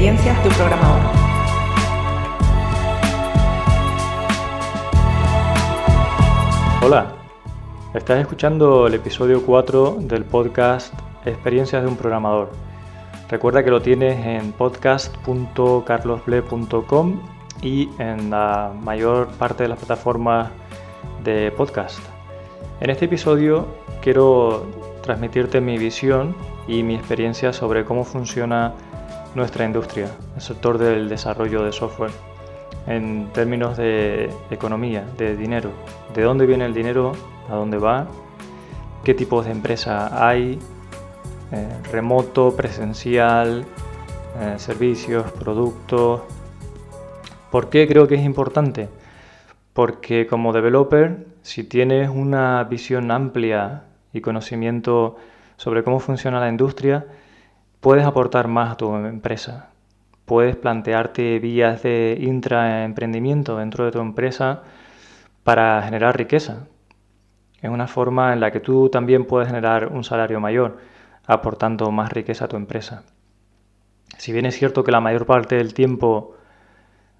experiencias de un programador. Hola, estás escuchando el episodio 4 del podcast Experiencias de un programador. Recuerda que lo tienes en podcast.carlosble.com y en la mayor parte de las plataformas de podcast. En este episodio quiero transmitirte mi visión y mi experiencia sobre cómo funciona nuestra industria, el sector del desarrollo de software, en términos de economía, de dinero, de dónde viene el dinero, a dónde va, qué tipos de empresa hay, eh, remoto, presencial, eh, servicios, productos. ¿Por qué creo que es importante? Porque como developer, si tienes una visión amplia y conocimiento sobre cómo funciona la industria, puedes aportar más a tu empresa. Puedes plantearte vías de intraemprendimiento dentro de tu empresa para generar riqueza. Es una forma en la que tú también puedes generar un salario mayor, aportando más riqueza a tu empresa. Si bien es cierto que la mayor parte del tiempo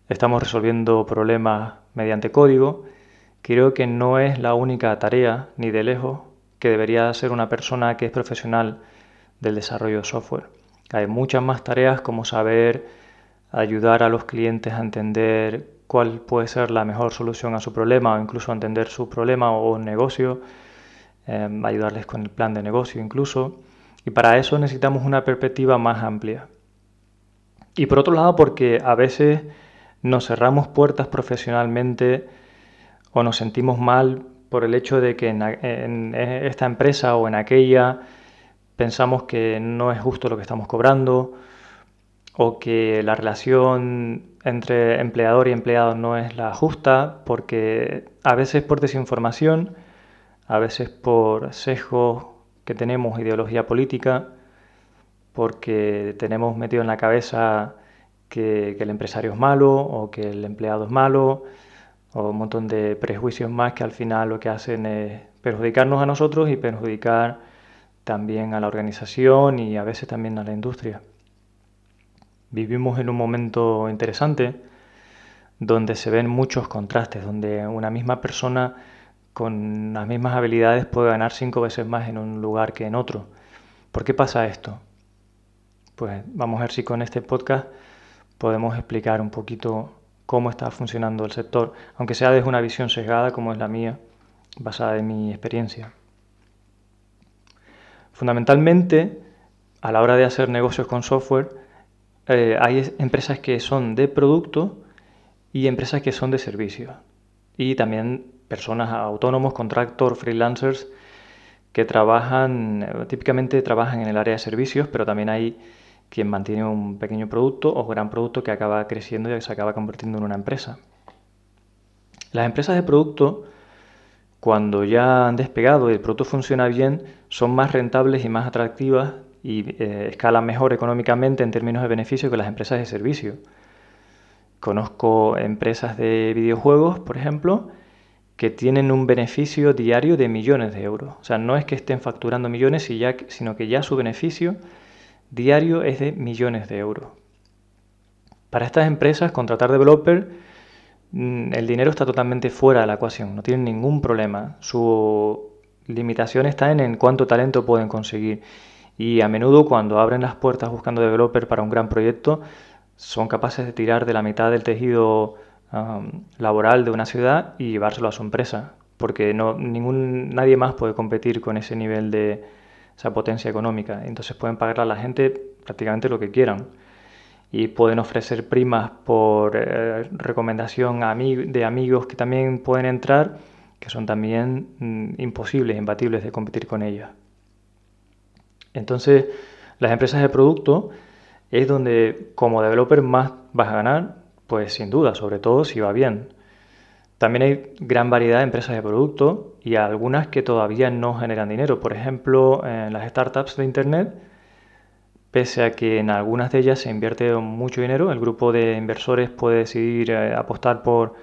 estamos resolviendo problemas mediante código, creo que no es la única tarea, ni de lejos, que debería ser una persona que es profesional del desarrollo de software. Hay muchas más tareas como saber ayudar a los clientes a entender cuál puede ser la mejor solución a su problema o incluso entender su problema o negocio, em, ayudarles con el plan de negocio incluso. Y para eso necesitamos una perspectiva más amplia. Y por otro lado, porque a veces nos cerramos puertas profesionalmente o nos sentimos mal por el hecho de que en, esta empresa o en aquella pensamos que no es justo lo que estamos cobrando o que la relación entre empleador y empleado no es la justa porque a veces por desinformación, a veces por sesgos que tenemos, ideología política, porque tenemos metido en la cabeza que el empresario es malo o que el empleado es malo o un montón de prejuicios más que al final lo que hacen es perjudicarnos a nosotros y perjudicar también a la organización y a veces también a la industria. Vivimos en un momento interesante donde se ven muchos contrastes, donde una misma persona con las mismas habilidades puede ganar cinco veces más en un lugar que en otro. ¿Por qué pasa esto? Pues vamos a ver si con este podcast podemos explicar un poquito cómo está funcionando el sector, aunque sea desde una visión sesgada como es la mía, basada en mi experiencia. Fundamentalmente, a la hora de hacer negocios con software, eh, hay empresas que son de producto y empresas que son de servicio. Y también personas autónomos, contractors, freelancers, que trabajan, eh, típicamente trabajan en el área de servicios, pero también hay quien mantiene un pequeño producto o gran producto que acaba creciendo y se acaba convirtiendo en una empresa. Las empresas de producto, cuando ya han despegado y el producto funciona bien, son más rentables y más atractivas y eh, escalan mejor económicamente en términos de beneficio que las empresas de servicio. Conozco empresas de videojuegos, por ejemplo, que tienen un beneficio diario de millones de euros. O sea, no es que estén facturando millones, sino que ya su beneficio diario es de millones de euros. Para estas empresas, contratar developer, mm, el dinero está totalmente fuera de la ecuación, no tienen ningún problema. Su limitación está en, en cuánto talento pueden conseguir. Y a menudo cuando abren las puertas buscando developer para un gran proyecto, son capaces de tirar de la mitad del tejido laboral de una ciudad y llevárselo a su empresa, porque no, ningún, nadie más puede competir con ese nivel de, esa potencia económica. Entonces pueden pagar a la gente prácticamente lo que quieran. Y pueden ofrecer primas por eh, recomendación de amigos que también pueden entrar, que son también mm, imposibles, imbatibles de competir con ellas. Entonces, las empresas de producto es donde como developer más vas a ganar, pues sin duda, sobre todo si va bien. También hay gran variedad de empresas de producto y algunas que todavía no generan dinero. Por ejemplo, en las startups de Internet, pese a que en algunas de ellas se invierte mucho dinero, el grupo de inversores puede decidir eh, apostar por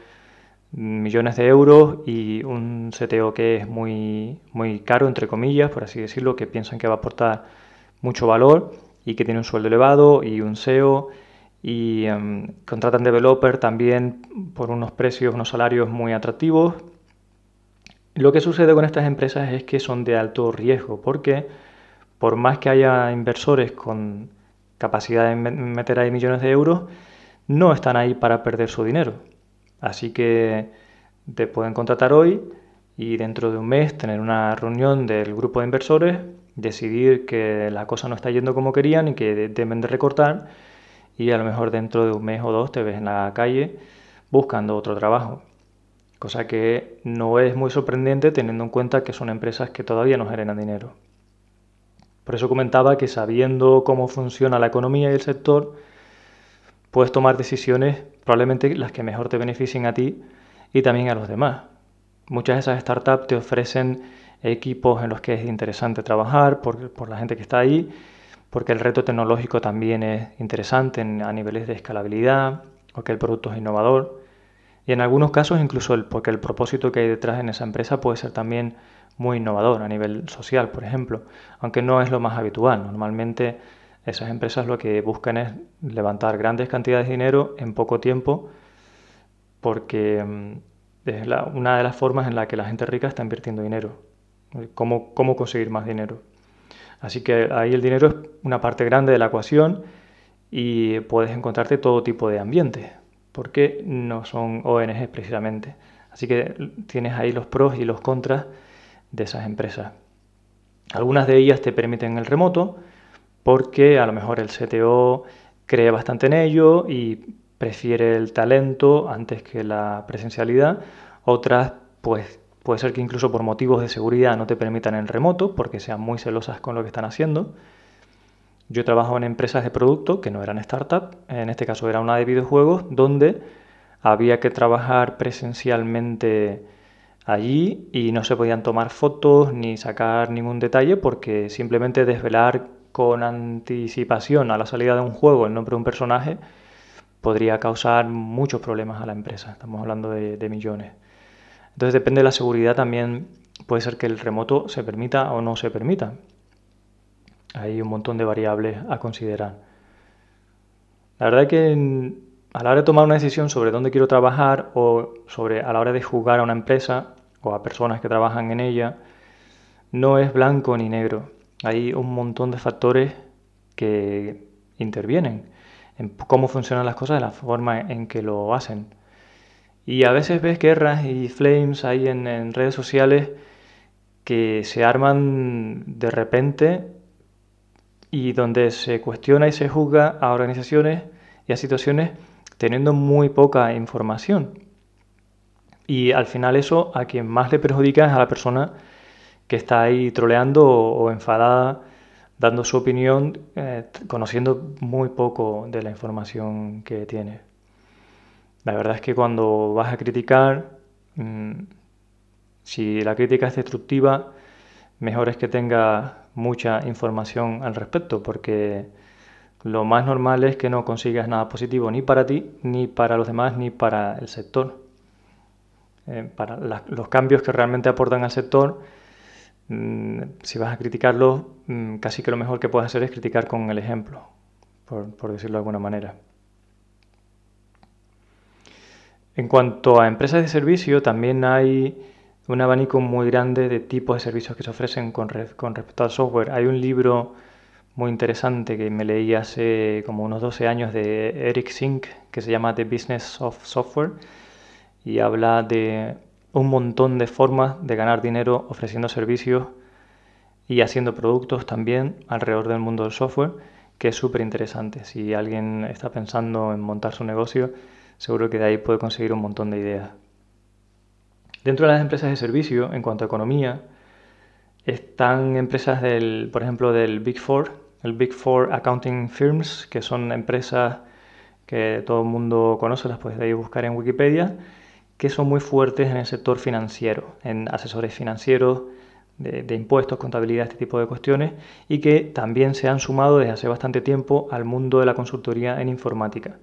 millones de euros y un CTO que es muy, muy caro, entre comillas, por así decirlo, que piensan que va a aportar mucho valor y que tiene un sueldo elevado y un SEO y em, contratan developer también por unos precios, unos salarios muy atractivos. Lo que sucede con estas empresas es que son de alto riesgo porque por más que haya inversores con capacidad de meter ahí millones de euros, no están ahí para perder su dinero. Así que te pueden contratar hoy y dentro de un mes tener una reunión del grupo de inversores, decidir que la cosa no está yendo como querían y que deben de recortar y a lo mejor dentro de un mes o dos te ves en la calle buscando otro trabajo. Cosa que no es muy sorprendente teniendo en cuenta que son empresas que todavía no generan dinero. Por eso comentaba que sabiendo cómo funciona la economía y el sector, puedes tomar decisiones probablemente las que mejor te beneficien a ti y también a los demás. Muchas de esas startups te ofrecen equipos en los que es interesante trabajar por, la gente que está ahí, porque el reto tecnológico también es interesante a niveles de escalabilidad, o que el producto es innovador. Y en algunos casos incluso porque el propósito que hay detrás en esa empresa puede ser también muy innovador a nivel social, por ejemplo, aunque no es lo más habitual. Normalmente esas empresas lo que buscan es levantar grandes cantidades de dinero en poco tiempo porque mm, es una de las formas en la que la gente rica está invirtiendo dinero. Cómo, cómo conseguir más dinero. Así que ahí el dinero es una parte grande de la ecuación y puedes encontrarte todo tipo de ambientes, porque no son ONGs precisamente. Así que tienes ahí los pros y los contras de esas empresas. Algunas de ellas te permiten el remoto, porque a lo mejor el CTO cree bastante en ello y prefiere el talento antes que la presencialidad. Otras, pues puede ser que incluso por motivos de seguridad no te permitan el remoto porque sean muy celosas con lo que están haciendo. Yo trabajo en empresas de producto que no eran startup, en este caso era una de videojuegos, donde había que trabajar presencialmente allí y no se podían tomar fotos ni sacar ningún detalle porque simplemente desvelar con anticipación a la salida de un juego el nombre de un personaje podría causar muchos problemas a la empresa. Estamos hablando de, millones. Entonces depende de la seguridad también puede ser que el remoto se permita o no se permita. Hay un montón de variables a considerar. La verdad es que a la hora de tomar una decisión sobre dónde quiero trabajar o sobre a la hora de jugar a una empresa o a personas que trabajan en ella, no es blanco ni negro hay un montón de factores que intervienen en cómo funcionan las cosas, de la forma en que lo hacen. Y a veces ves guerras y flames ahí en, redes sociales que se arman de repente y donde se cuestiona y se juzga a organizaciones y a situaciones teniendo muy poca información. Y al final eso a quien más le perjudica es a la persona que está ahí troleando o, enfadada, dando su opinión, eh, conociendo muy poco de la información que tiene. La verdad es que cuando vas a criticar, mm, si la crítica es destructiva, mejor es que tenga mucha información al respecto, porque lo más normal es que no consigas nada positivo ni para ti, ni para los demás, ni para el sector. Eh, para los cambios que realmente aportan al sector si vas a criticarlo, mm, casi que lo mejor que puedes hacer es criticar con el ejemplo, por, decirlo de alguna manera. En cuanto a empresas de servicio, también hay un abanico muy grande de tipos de servicios que se ofrecen con, con, respecto al software. Hay un libro muy interesante que me leí hace como unos 12 años de Eric Sink que se llama The Business of Software y habla de un montón de formas de ganar dinero ofreciendo servicios y haciendo productos también alrededor del mundo del software, que es súper interesante. Si alguien está pensando en montar su negocio, seguro que de ahí puede conseguir un montón de ideas. Dentro de las empresas de servicio, en cuanto a economía, están empresas del, por ejemplo, del Big Four, el Big Four Accounting Firms, que son empresas que todo el mundo conoce, las puedes buscar en Wikipedia, que son muy fuertes en el sector financiero, en asesores financieros, de, impuestos, contabilidad, este tipo de cuestiones, y que también se han sumado desde hace bastante tiempo al mundo de la consultoría en informática.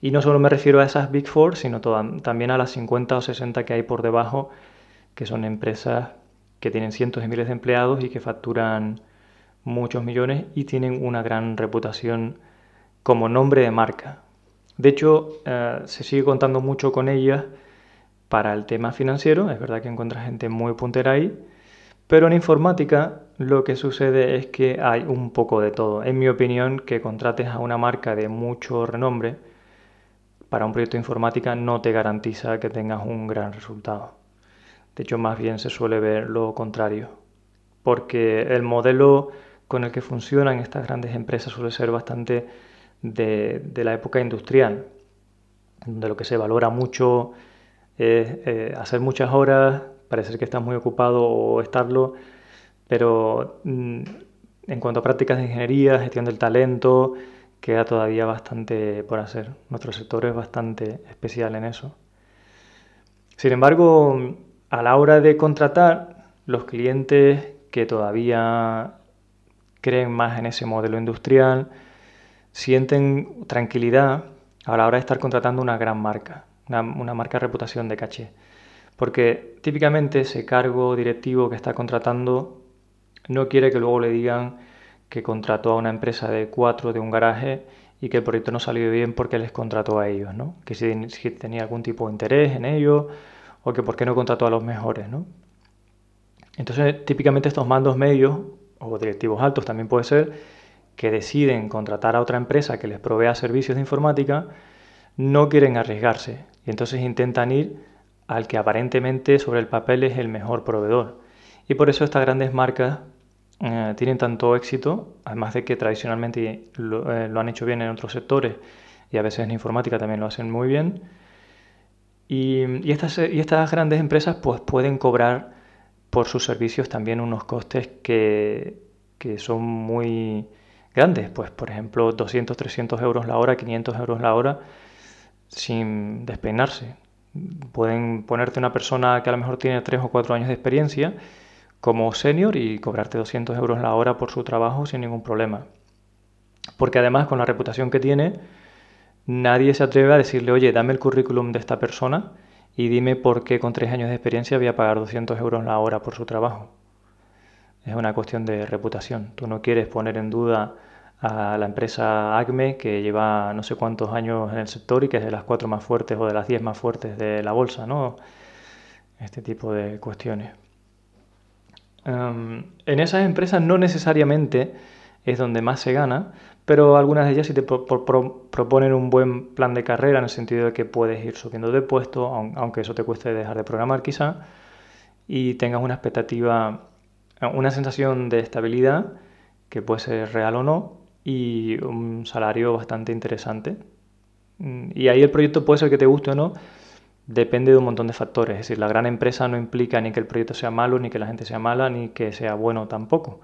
Y no solo me refiero a esas Big Four, sino también a las 50 o 60 que hay por debajo, que son empresas que tienen cientos de miles de empleados y que facturan muchos millones y tienen una gran reputación como nombre de marca. De hecho, eh, se sigue contando mucho con ellas para el tema financiero, es verdad que encuentras gente muy puntera ahí, pero en informática lo que sucede es que hay un poco de todo. En mi opinión, que contrates a una marca de mucho renombre para un proyecto de informática no te garantiza que tengas un gran resultado. De hecho, más bien se suele ver lo contrario, porque el modelo con el que funcionan estas grandes empresas suele ser bastante de, la época industrial, donde lo que se valora mucho es eh, hacer muchas horas, parecer que estás muy ocupado o estarlo, pero mm, en cuanto a prácticas de ingeniería, gestión del talento, queda todavía bastante por hacer. Nuestro sector es bastante especial en eso. Sin embargo, a la hora de contratar, los clientes que todavía creen más en ese modelo industrial, sienten tranquilidad a la hora de estar contratando una gran marca, una, marca reputación de caché. Porque típicamente ese cargo directivo que está contratando no quiere que luego le digan que contrató a una empresa de cuatro de un garaje y que el proyecto no salió bien porque les contrató a ellos, ¿no? Que si, tenía algún tipo de interés en ello o que por qué no contrató a los mejores, ¿no? Entonces, típicamente estos mandos medios o directivos altos también puede ser que deciden contratar a otra empresa que les provea servicios de informática, no quieren arriesgarse y entonces intentan ir al que aparentemente sobre el papel es el mejor proveedor. Y por eso estas grandes marcas eh, tienen tanto éxito, además de que tradicionalmente lo, eh, han hecho bien en otros sectores y a veces en informática también lo hacen muy bien. Y, estas, y estas grandes empresas pues, pueden cobrar por sus servicios también unos costes que, que son muy grandes. Pues, por ejemplo, 200, 300 euros la hora, 500 euros la hora, sin despeinarse. Pueden ponerte una persona que a lo mejor tiene 3 o 4 años de experiencia como senior y cobrarte 200 euros la hora por su trabajo sin ningún problema. Porque además con la reputación que tiene, nadie se atreve a decirle, oye, dame el currículum de esta persona y dime por qué con 3 años de experiencia voy a pagar 200 euros la hora por su trabajo. Es una cuestión de reputación. Tú no quieres poner en duda a la empresa ACME, que lleva no sé cuántos años en el sector y que es de las cuatro más fuertes o de las diez más fuertes de la bolsa, ¿no? Este tipo de cuestiones. Em, en esas empresas no necesariamente es donde más se gana, pero algunas de ellas sí te proponen un buen plan de carrera en el sentido de que puedes ir subiendo de puesto, aunque eso te cueste dejar de programar quizá, y tengas una expectativa, una sensación de estabilidad, que puede ser real o no, y un salario bastante interesante. Mm, y ahí el proyecto puede ser que te guste o no, depende de un montón de factores. Es decir, la gran empresa no implica ni que el proyecto sea malo, ni que la gente sea mala, ni que sea bueno tampoco.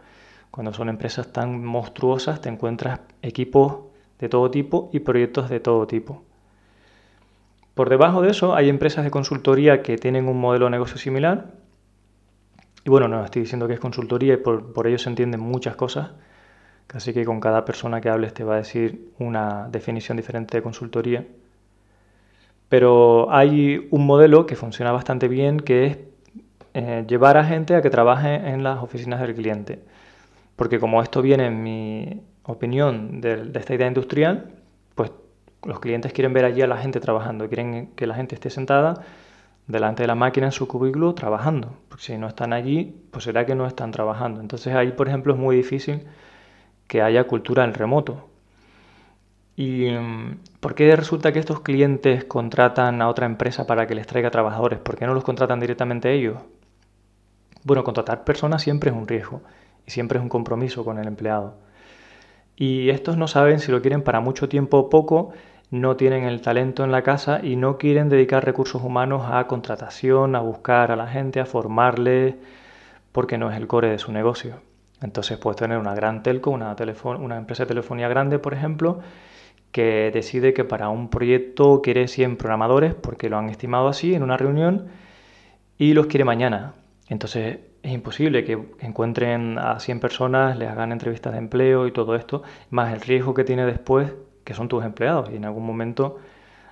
Cuando son empresas tan monstruosas te encuentras equipos de todo tipo y proyectos de todo tipo. Por debajo de eso hay empresas de consultoría que tienen un modelo de negocio similar. Y bueno, no estoy diciendo que es consultoría y por, por ello se entienden muchas cosas Así que con cada persona que hables te va a decir una definición diferente de consultoría. Pero hay un modelo que funciona bastante bien que es eh, llevar a gente a que trabaje en las oficinas del cliente. Porque como esto viene, en mi opinión, de, esta idea industrial, pues los clientes quieren ver allí a la gente trabajando, quieren que la gente esté sentada delante de la máquina en su cubículo trabajando. Porque si no están allí, pues será que no están trabajando. Entonces ahí, por ejemplo, es muy difícil que haya cultura en remoto. ¿Y mm, por qué resulta que estos clientes contratan a otra empresa para que les traiga trabajadores? ¿Por qué no los contratan directamente ellos? Bueno, contratar personas siempre es un riesgo y siempre es un compromiso con el empleado. Y estos no saben si lo quieren para mucho tiempo o poco, no tienen el talento en la casa y no quieren dedicar recursos humanos a contratación, a buscar a la gente, a formarle, porque no es el core de su negocio. Entonces puedes tener una gran telco, una, una empresa de telefonía grande, por ejemplo, que decide que para un proyecto quiere 100 programadores, porque lo han estimado así en una reunión, y los quiere mañana. Entonces es imposible que encuentren a 100 personas, les hagan entrevistas de empleo y todo esto, más el riesgo que tiene después, que son tus empleados, y en algún momento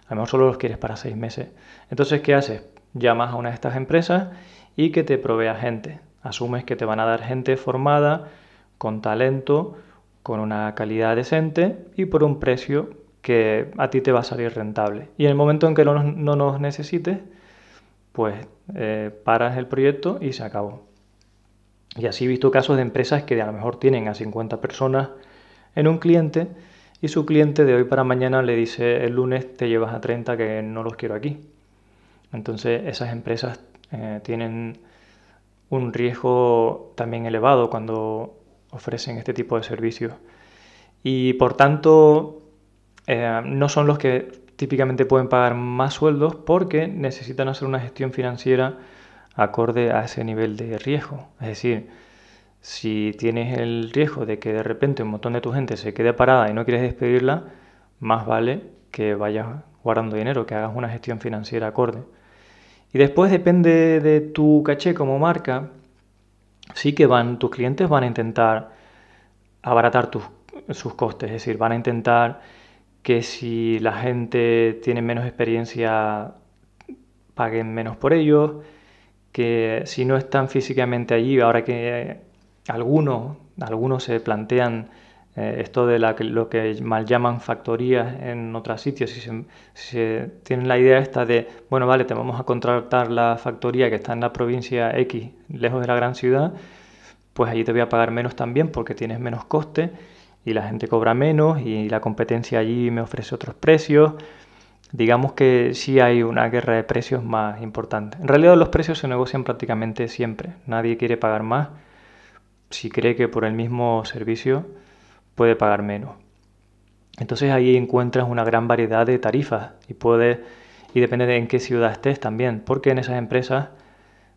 a lo mejor solo los quieres para seis meses. Entonces, ¿qué haces? Llamas a una de estas empresas y que te provea gente. Asumes que te van a dar gente formada, con talento, con una calidad decente y por un precio que a ti te va a salir rentable. Y en el momento en que no, nos necesites, pues eh, paras el proyecto y se acabó. Y así he visto casos de empresas que a lo mejor tienen a 50 personas en un cliente y su cliente de hoy para mañana le dice el lunes te llevas a 30 que no los quiero aquí. Entonces esas empresas eh, tienen un riesgo también elevado cuando ofrecen este tipo de servicios. Y por tanto eh, no son los que típicamente pueden pagar más sueldos porque necesitan hacer una gestión financiera acorde a ese nivel de riesgo. Es decir, si tienes el riesgo de que de repente un montón de tu gente se quede parada y no quieres despedirla, más vale que vayas guardando dinero, que hagas una gestión financiera acorde. Y después depende de tu caché como marca, sí que van, tus clientes van a intentar abaratar sus costes, es decir, van a intentar que si la gente tiene menos experiencia paguen menos por ellos, que si no están físicamente allí, ahora que algunos, algunos se plantean eh, esto de lo que mal llaman factorías en otros sitios, si se, tienen la idea esta de, bueno, vale, te vamos a contratar la factoría que está en la provincia X, lejos de la gran ciudad, pues allí te voy a pagar menos también porque tienes menos coste y la gente cobra menos y la competencia allí me ofrece otros precios digamos que sí hay una guerra de precios más importante. En realidad los precios se negocian prácticamente siempre. Nadie quiere pagar más si cree que por el mismo servicio puede pagar menos. Entonces ahí encuentras una gran variedad de tarifas y puede y depende de en qué ciudad estés también, porque en esas empresas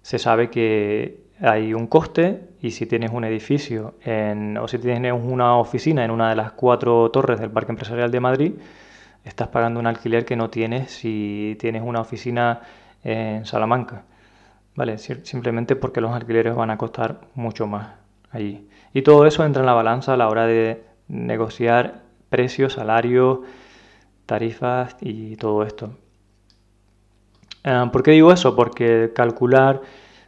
se sabe que hay un coste y si tienes un edificio o si tienes una oficina en una de las cuatro torres del Parque Empresarial de Madrid, estás pagando un alquiler que no tienes si tienes una oficina en Salamanca. ¿Vale? Simplemente porque los alquileres van a costar mucho más allí. Y todo eso entra en la balanza a la hora de negociar precios, salarios, tarifas y todo esto. Ah, ¿Por qué digo eso? Porque calcular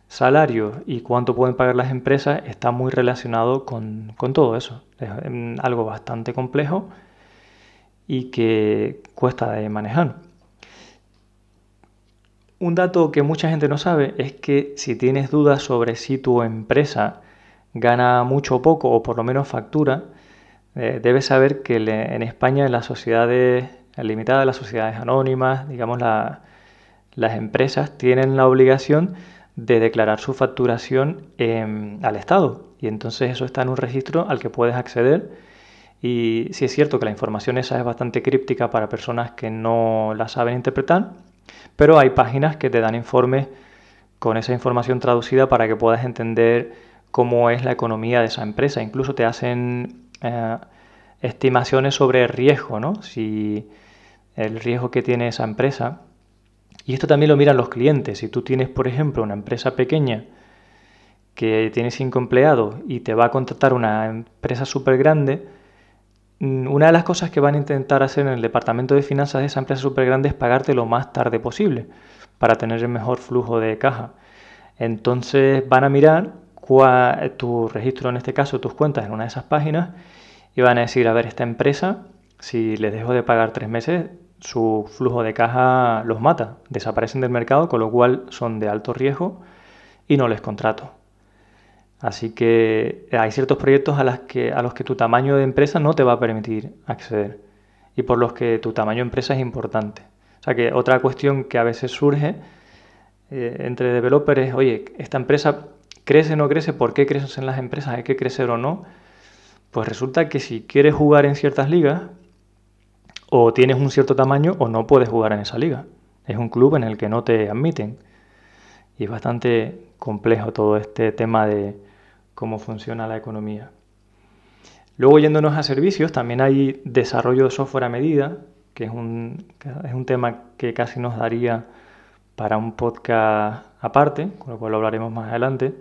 salario y cuánto pueden pagar las empresas está muy relacionado con, con todo eso. Es algo bastante complejo y que cuesta de manejar. Un dato que mucha gente no sabe es que si tienes dudas sobre si tu empresa gana mucho o poco o por lo menos factura, eh, debes saber que en España en las sociedades limitadas, las sociedades anónimas, digamos las empresas tienen la obligación de declarar su facturación al Estado y entonces eso está en un registro al que puedes acceder y sí es cierto que la información esa es bastante críptica para personas que no la saben interpretar, pero hay páginas que te dan informes con esa información traducida para que puedas entender cómo es la economía de esa empresa. Incluso te hacen eh, estimaciones sobre riesgo, ¿no? Si el riesgo que tiene esa empresa. Y esto también lo miran los clientes. Si tú tienes, por ejemplo, una empresa pequeña que tiene cinco empleados y te va a contratar una empresa súper grande, Mm, una de las cosas que van a intentar hacer en el departamento de finanzas de esa empresa súper grande es pagarte lo más tarde posible para tener el mejor flujo de caja. Entonces van a mirar tu registro, en este caso tus cuentas en una de esas páginas, y van a decir, a ver, esta empresa, si les dejo de pagar tres meses, su flujo de caja los mata, desaparecen del mercado, con lo cual son de alto riesgo y no les contrato. Así que hay ciertos proyectos a, los que tu tamaño de empresa no te va a permitir acceder y por los que tu tamaño de empresa es importante. O sea que otra cuestión que a veces surge eh, entre developers es, oye, esta empresa crece o no crece, ¿por qué creces en las empresas? ¿Hay que crecer o no? Pues resulta que si quieres jugar en ciertas ligas, o tienes un cierto tamaño o no puedes jugar en esa liga. Es un club en el que no te admiten. Y es bastante complejo todo este tema de, cómo funciona la economía. Luego yéndonos a servicios, también hay desarrollo de software a medida, que es un, es un tema que casi nos daría para un podcast aparte, con lo cual lo hablaremos más adelante.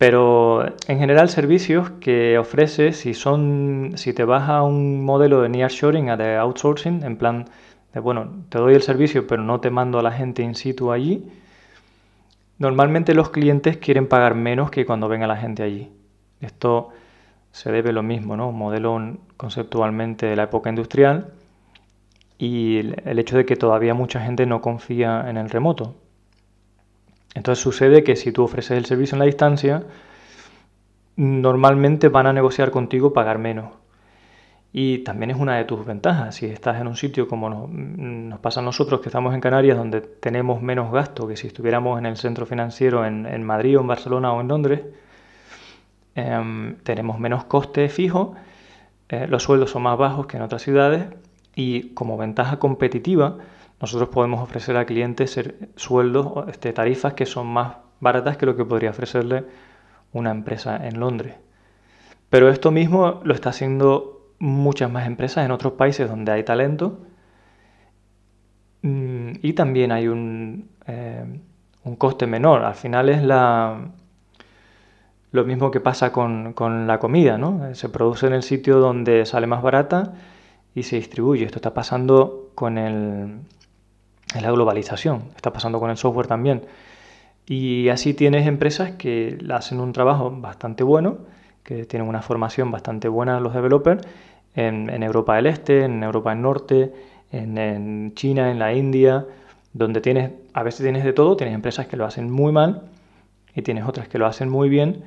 Pero en general servicios que ofrece, si son, si te vas a un modelo de nearshoring, a de outsourcing, en plan de bueno, te doy el servicio pero no te mando a la gente in situ allí, Normalmente los clientes quieren pagar menos que cuando venga la gente allí. Esto se debe lo mismo, ¿no? Un modelo conceptualmente de la época industrial y el hecho de que todavía mucha gente no confía en el remoto. Entonces sucede que si tú ofreces el servicio en la distancia, normalmente van a negociar contigo pagar menos. Y también es una de tus ventajas. Si estás en un sitio como nos, pasa a nosotros, que estamos en Canarias, donde tenemos menos gasto que si estuviéramos en el centro financiero en, Madrid o en Barcelona o en Londres, em, tenemos menos coste fijo, eh, los sueldos son más bajos que en otras ciudades y como ventaja competitiva, nosotros podemos ofrecer a clientes sueldos, este, tarifas que son más baratas que lo que podría ofrecerle una empresa en Londres. Pero esto mismo lo está haciendo muchas más empresas en otros países donde hay talento mm, y también hay un, eh, un coste menor. Al final es lo mismo que pasa con, con, la comida, ¿no? Se produce en el sitio donde sale más barata y se distribuye. Esto está pasando con el, la globalización, está pasando con el software también. Y así tienes empresas que hacen un trabajo bastante bueno, que tienen una formación bastante buena los developers en, Europa del Este, en Europa del Norte, en, China, en la India, donde tienes, a veces tienes de todo, tienes empresas que lo hacen muy mal y tienes otras que lo hacen muy bien.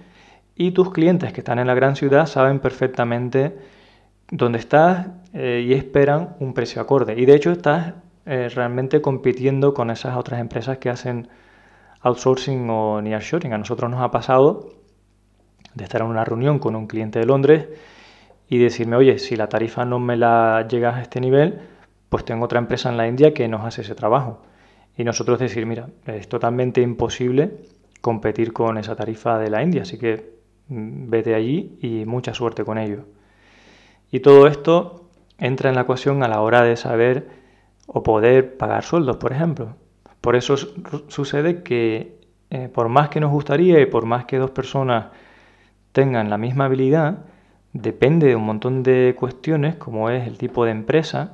Y tus clientes que están en la gran ciudad saben perfectamente dónde estás eh, y esperan un precio acorde. Y de hecho estás eh, realmente compitiendo con esas otras empresas que hacen outsourcing o nearshoring. A nosotros nos ha pasado de estar en una reunión con un cliente de Londres y decirme, oye, si la tarifa no me la llega a este nivel, pues tengo otra empresa en la India que nos hace ese trabajo. Y nosotros decir, mira, es totalmente imposible competir con esa tarifa de la India, así que mm, vete allí y mucha suerte con ello. Y todo esto entra en la ecuación a la hora de saber o poder pagar sueldos, por ejemplo. Por eso sucede que eh, por más que nos gustaría y por más que dos personas tengan la misma habilidad, depende de un montón de cuestiones, como es el tipo de empresa,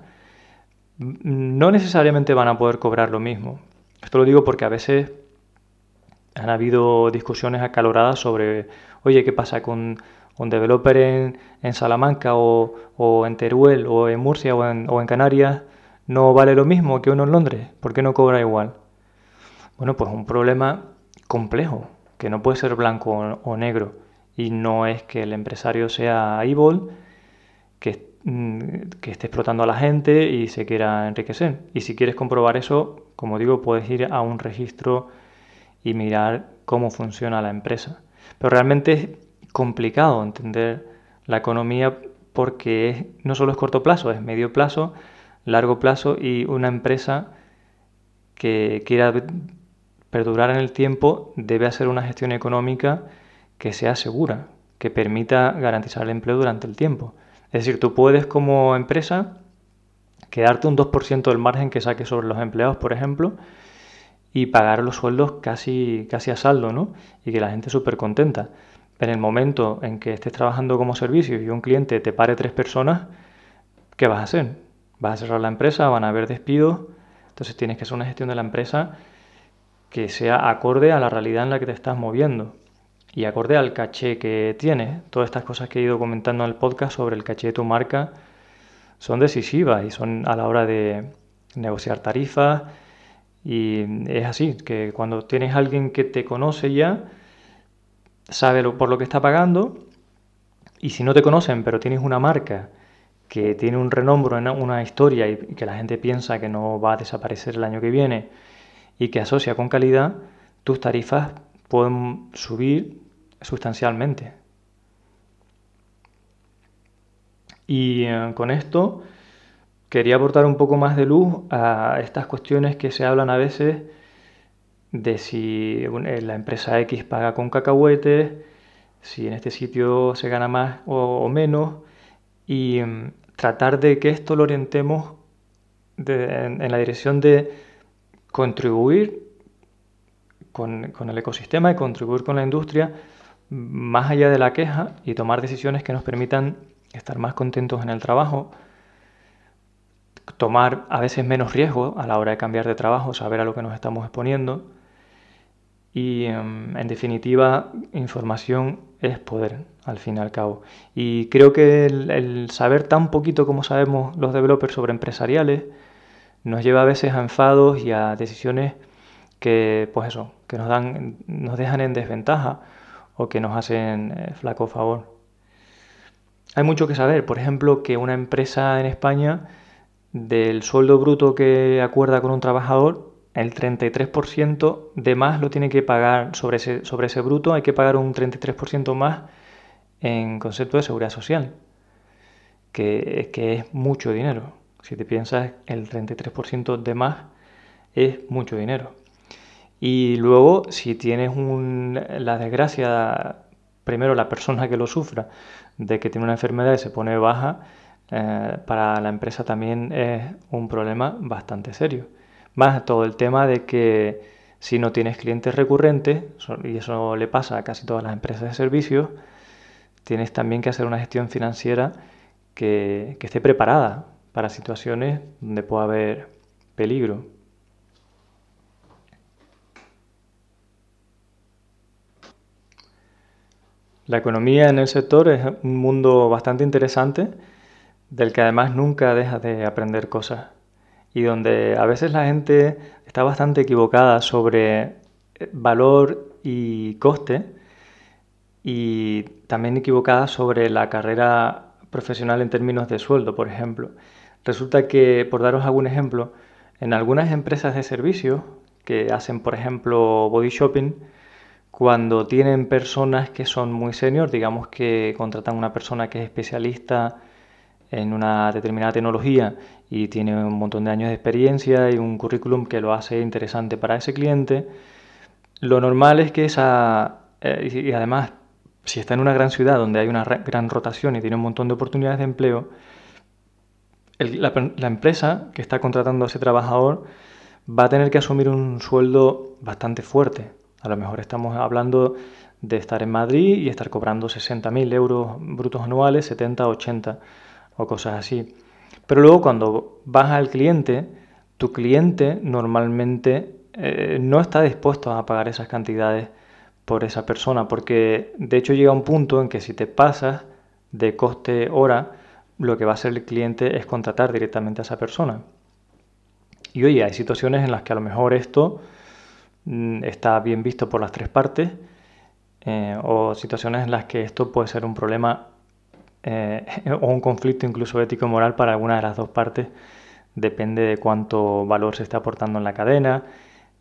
no necesariamente van a poder cobrar lo mismo. Esto lo digo porque a veces han habido discusiones acaloradas sobre, oye, ¿qué pasa con un developer en, Salamanca o, en Teruel o en Murcia o en Canarias? No vale lo mismo que uno en Londres? ¿Por qué no cobra igual? Bueno, pues un problema complejo, que no puede ser blanco o negro. Y no es que el empresario sea evil, que, mm, que esté explotando a la gente y se quiera enriquecer. Y si quieres comprobar eso, como digo, puedes ir a un registro y mirar cómo funciona la empresa. Pero realmente es complicado entender la economía porque no solo es corto plazo, es medio plazo largo plazo y una empresa que quiera perdurar en el tiempo debe hacer una gestión económica que sea segura, que permita garantizar el empleo durante el tiempo. Es decir, tú puedes como empresa quedarte un 2% del margen que saques sobre los empleados, por ejemplo, y pagar los sueldos casi, casi a saldo, ¿no? Y que la gente súper contenta. En el momento en que estés trabajando como servicio y un cliente te pare tres personas, ¿qué vas a hacer? Vas a cerrar la empresa, van a haber despidos, entonces tienes que hacer una gestión de la empresa que sea acorde a la realidad en la que te estás moviendo y acorde al caché que tienes. Todas estas cosas que he ido comentando en el podcast sobre el caché de tu marca son decisivas y son a la hora de negociar tarifas y es así, que cuando tienes alguien que te conoce ya, sabe por lo que está pagando y si no te conocen pero tienes una marca que tiene un renombre, una historia y que la gente piensa que no va a desaparecer el año que viene y que asocia con calidad, tus tarifas pueden subir sustancialmente. Y eh, con esto quería aportar un poco más de luz a estas cuestiones que se hablan a veces de si eh, la empresa X paga con cacahuetes, si en este sitio se gana más o menos, y mm, tratar de que esto lo orientemos en, la dirección de contribuir con, el ecosistema y contribuir con la industria más allá de la queja y tomar decisiones que nos permitan estar más contentos en el trabajo, tomar a veces menos riesgo a la hora de cambiar de trabajo, saber a lo que nos estamos exponiendo Y em, en definitiva, información es poder, al fin y al cabo. Y creo que el, saber tan poquito como sabemos los developers sobre empresariales nos lleva a veces a enfados y a decisiones que, pues eso, que nos, dan, nos dejan en desventaja o que nos hacen eh, flaco favor. Hay mucho que saber, por ejemplo, que una empresa en España del sueldo bruto que acuerda con un trabajador, el 33% de más lo tiene que pagar sobre ese, sobre ese bruto, hay que pagar un 33% más en concepto de seguridad social, que, que es mucho dinero. Si te piensas, el 33% de más es mucho dinero. Y luego, si tienes la desgracia, primero la persona que lo sufra, de que tiene una enfermedad y se pone baja, eh, para la empresa también es un problema bastante serio. Más todo el tema de que si no tienes clientes recurrentes, y eso le pasa a casi todas las empresas de servicios, tienes también que hacer una gestión financiera que, esté preparada para situaciones donde pueda haber peligro. La economía en el sector es un mundo bastante interesante, del que además nunca deja de aprender cosas y donde a veces la gente está bastante equivocada sobre eh, valor y coste y también equivocada sobre la carrera profesional en términos de sueldo, por ejemplo. Resulta que, por daros algún ejemplo, en algunas empresas de servicios que hacen, por ejemplo, body shopping, cuando tienen personas que son muy senior, digamos que contratan una persona que es especialista en una determinada tecnología y tiene un montón de años de experiencia y un currículum que lo hace interesante para ese cliente, lo normal es que esa, eh, y además, si está en una gran ciudad donde hay una gran rotación y tiene un montón de oportunidades de empleo, la, la empresa que está contratando a ese trabajador va a tener que asumir un sueldo bastante fuerte, a lo mejor estamos hablando de estar en Madrid y estar cobrando 60.000 euros brutos anuales, 70, 80 o cosas así. Pero luego cuando vas al cliente, tu cliente normalmente eh, no está dispuesto a pagar esas cantidades por esa persona, porque de hecho llega un punto en que si te pasas de coste hora, lo que va a hacer el cliente es contratar directamente a esa persona. Y oye, hay situaciones en las que a lo mejor esto Mm, está bien visto por las tres partes eh, o situaciones en las que esto puede ser un problema eh, o un conflicto incluso ético-moral para alguna de las dos partes, depende de cuánto valor se está aportando en la cadena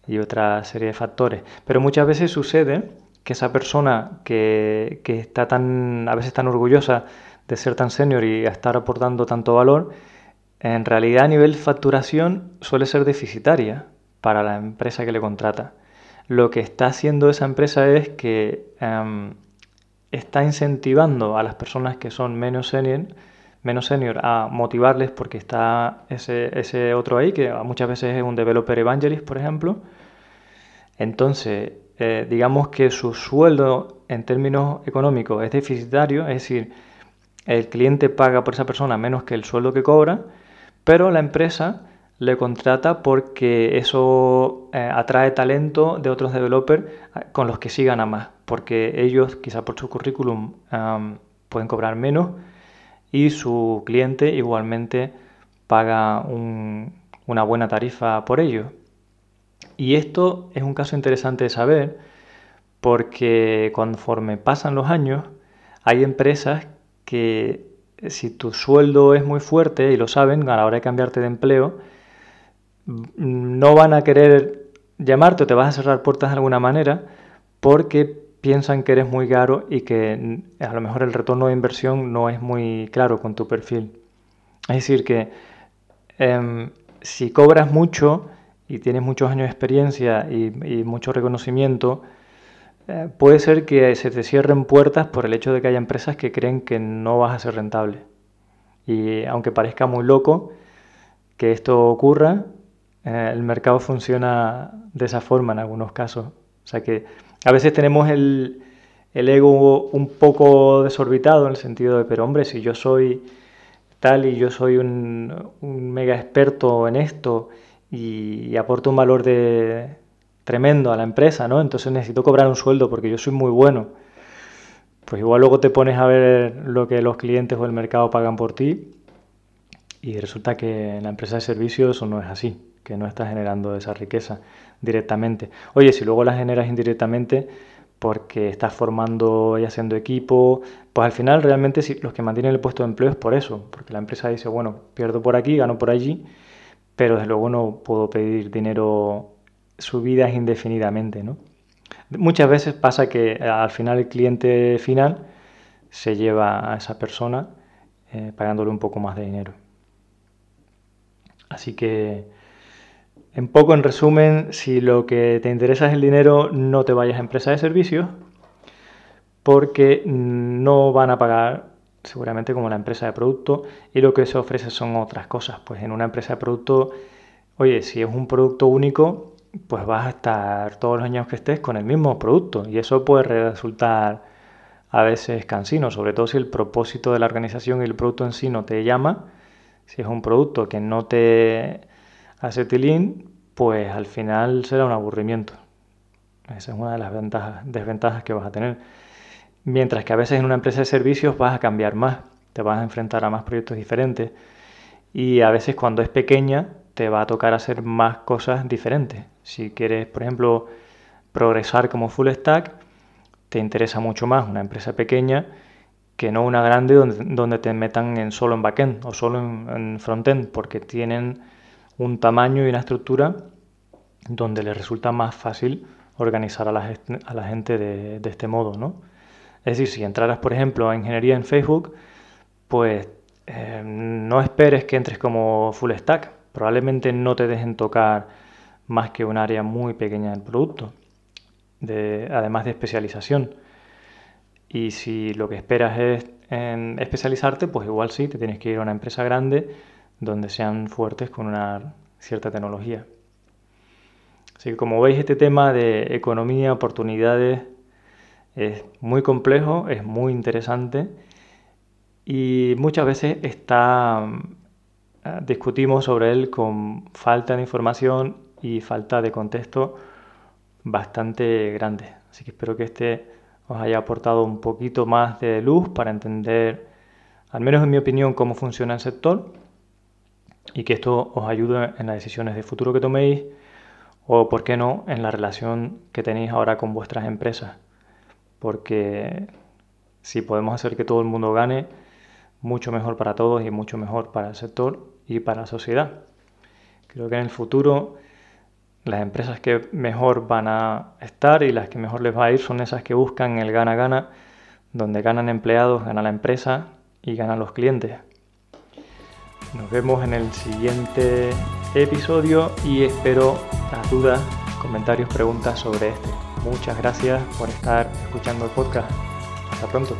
y otra serie de factores. Pero muchas veces sucede que esa persona que, que está tan, a veces tan orgullosa de ser tan senior y estar aportando tanto valor, en realidad a nivel facturación suele ser deficitaria para la empresa que le contrata. Lo que está haciendo esa empresa es que em, está incentivando a las personas que son menos senior, menos senior a motivarles porque está ese, otro ahí, que muchas veces es un developer evangelist, por ejemplo. Entonces, eh, digamos que su sueldo en términos económicos es deficitario, es decir, el cliente paga por esa persona menos que el sueldo que cobra, pero la empresa le contrata porque eso eh, atrae talento de otros developers eh, con los que sí gana más, porque ellos quizá por su currículum pueden cobrar menos y su cliente igualmente paga una buena tarifa por ello. Y esto es un caso interesante de saber porque conforme pasan los años hay empresas que si tu sueldo es muy fuerte y lo saben a la hora de cambiarte de empleo, no van a querer llamarte o te vas a cerrar puertas de alguna manera porque piensan que eres muy caro y que a lo mejor el retorno de inversión no es muy claro con tu perfil. Es decir, que em, si cobras mucho y tienes muchos años de experiencia y, mucho reconocimiento, eh, puede ser que se te cierren puertas por el hecho de que haya empresas que creen que no vas a ser rentable. Y aunque parezca muy loco que esto ocurra, eh, el mercado funciona de esa forma en algunos casos. O sea que a veces tenemos el, ego un poco desorbitado en el sentido de, pero hombre, si yo soy tal y yo soy un, mega experto en esto y, aporto un valor de tremendo a la empresa, ¿no? Entonces necesito cobrar un sueldo porque yo soy muy bueno. Pues igual luego te pones a ver lo que los clientes o el mercado pagan por ti y resulta que en la empresa de servicios eso no es así, que no estás generando esa riqueza directamente. Oye, si luego la generas indirectamente porque estás formando y haciendo equipo, pues al final realmente los que mantienen el puesto de empleo es por eso, porque la empresa dice, bueno, pierdo por aquí, gano por allí, pero desde luego no puedo pedir dinero subidas indefinidamente, ¿no? Muchas veces pasa que al final el cliente final se lleva a esa persona eh, pagándole un poco más de dinero. Así que, en poco, en resumen, si lo que te interesa es el dinero, no te vayas a empresa de servicios, porque no van a pagar seguramente como la empresa de producto y lo que se ofrece son otras cosas. Pues en una empresa de producto, oye, si es un producto único, pues vas a estar todos los años que estés con el mismo producto y eso puede resultar a veces cansino, sobre todo si el propósito de la organización y el producto en sí no te llama si es un producto que no te hace tilín, pues al final será un aburrimiento. Esa es una de las ventajas, desventajas que vas a tener. Mientras que a veces en una empresa de servicios vas a cambiar más, te vas a enfrentar a más proyectos diferentes y a veces cuando es pequeña te va a tocar hacer más cosas diferentes. Si quieres, por ejemplo, progresar como full stack, te interesa mucho más una empresa pequeña que no una grande donde, donde te metan en solo en backend o solo en, en frontend, porque tienen un tamaño y una estructura donde les resulta más fácil organizar a la, gente de, este modo, ¿no? Es decir, si entraras, por ejemplo, a ingeniería en Facebook, pues eh, no esperes que entres como full stack. Probablemente no te dejen tocar más que un área muy pequeña del producto, de, además de especialización. Y si lo que esperas es especializarte, pues igual sí, te tienes que ir a una empresa grande donde sean fuertes con una cierta tecnología. Así que como veis, este tema de economía, oportunidades, es muy complejo, es muy interesante y muchas veces está, eh, discutimos sobre él con falta de información y falta de contexto bastante grande. Así que espero que este os haya aportado un poquito más de luz para entender, al menos en mi opinión, cómo funciona el sector y que esto os ayude en las decisiones de futuro que toméis o, por qué no, en la relación que tenéis ahora con vuestras empresas. Porque si podemos hacer que todo el mundo gane, mucho mejor para todos y mucho mejor para el sector y para la sociedad. Creo que en el futuro las empresas que mejor van a estar y las que mejor les va a ir son esas que buscan el gana-gana, donde ganan empleados, gana la empresa y ganan los clientes. Nos vemos en el siguiente episodio y espero las dudas, comentarios, preguntas sobre este. Muchas gracias por estar escuchando el podcast. Hasta pronto.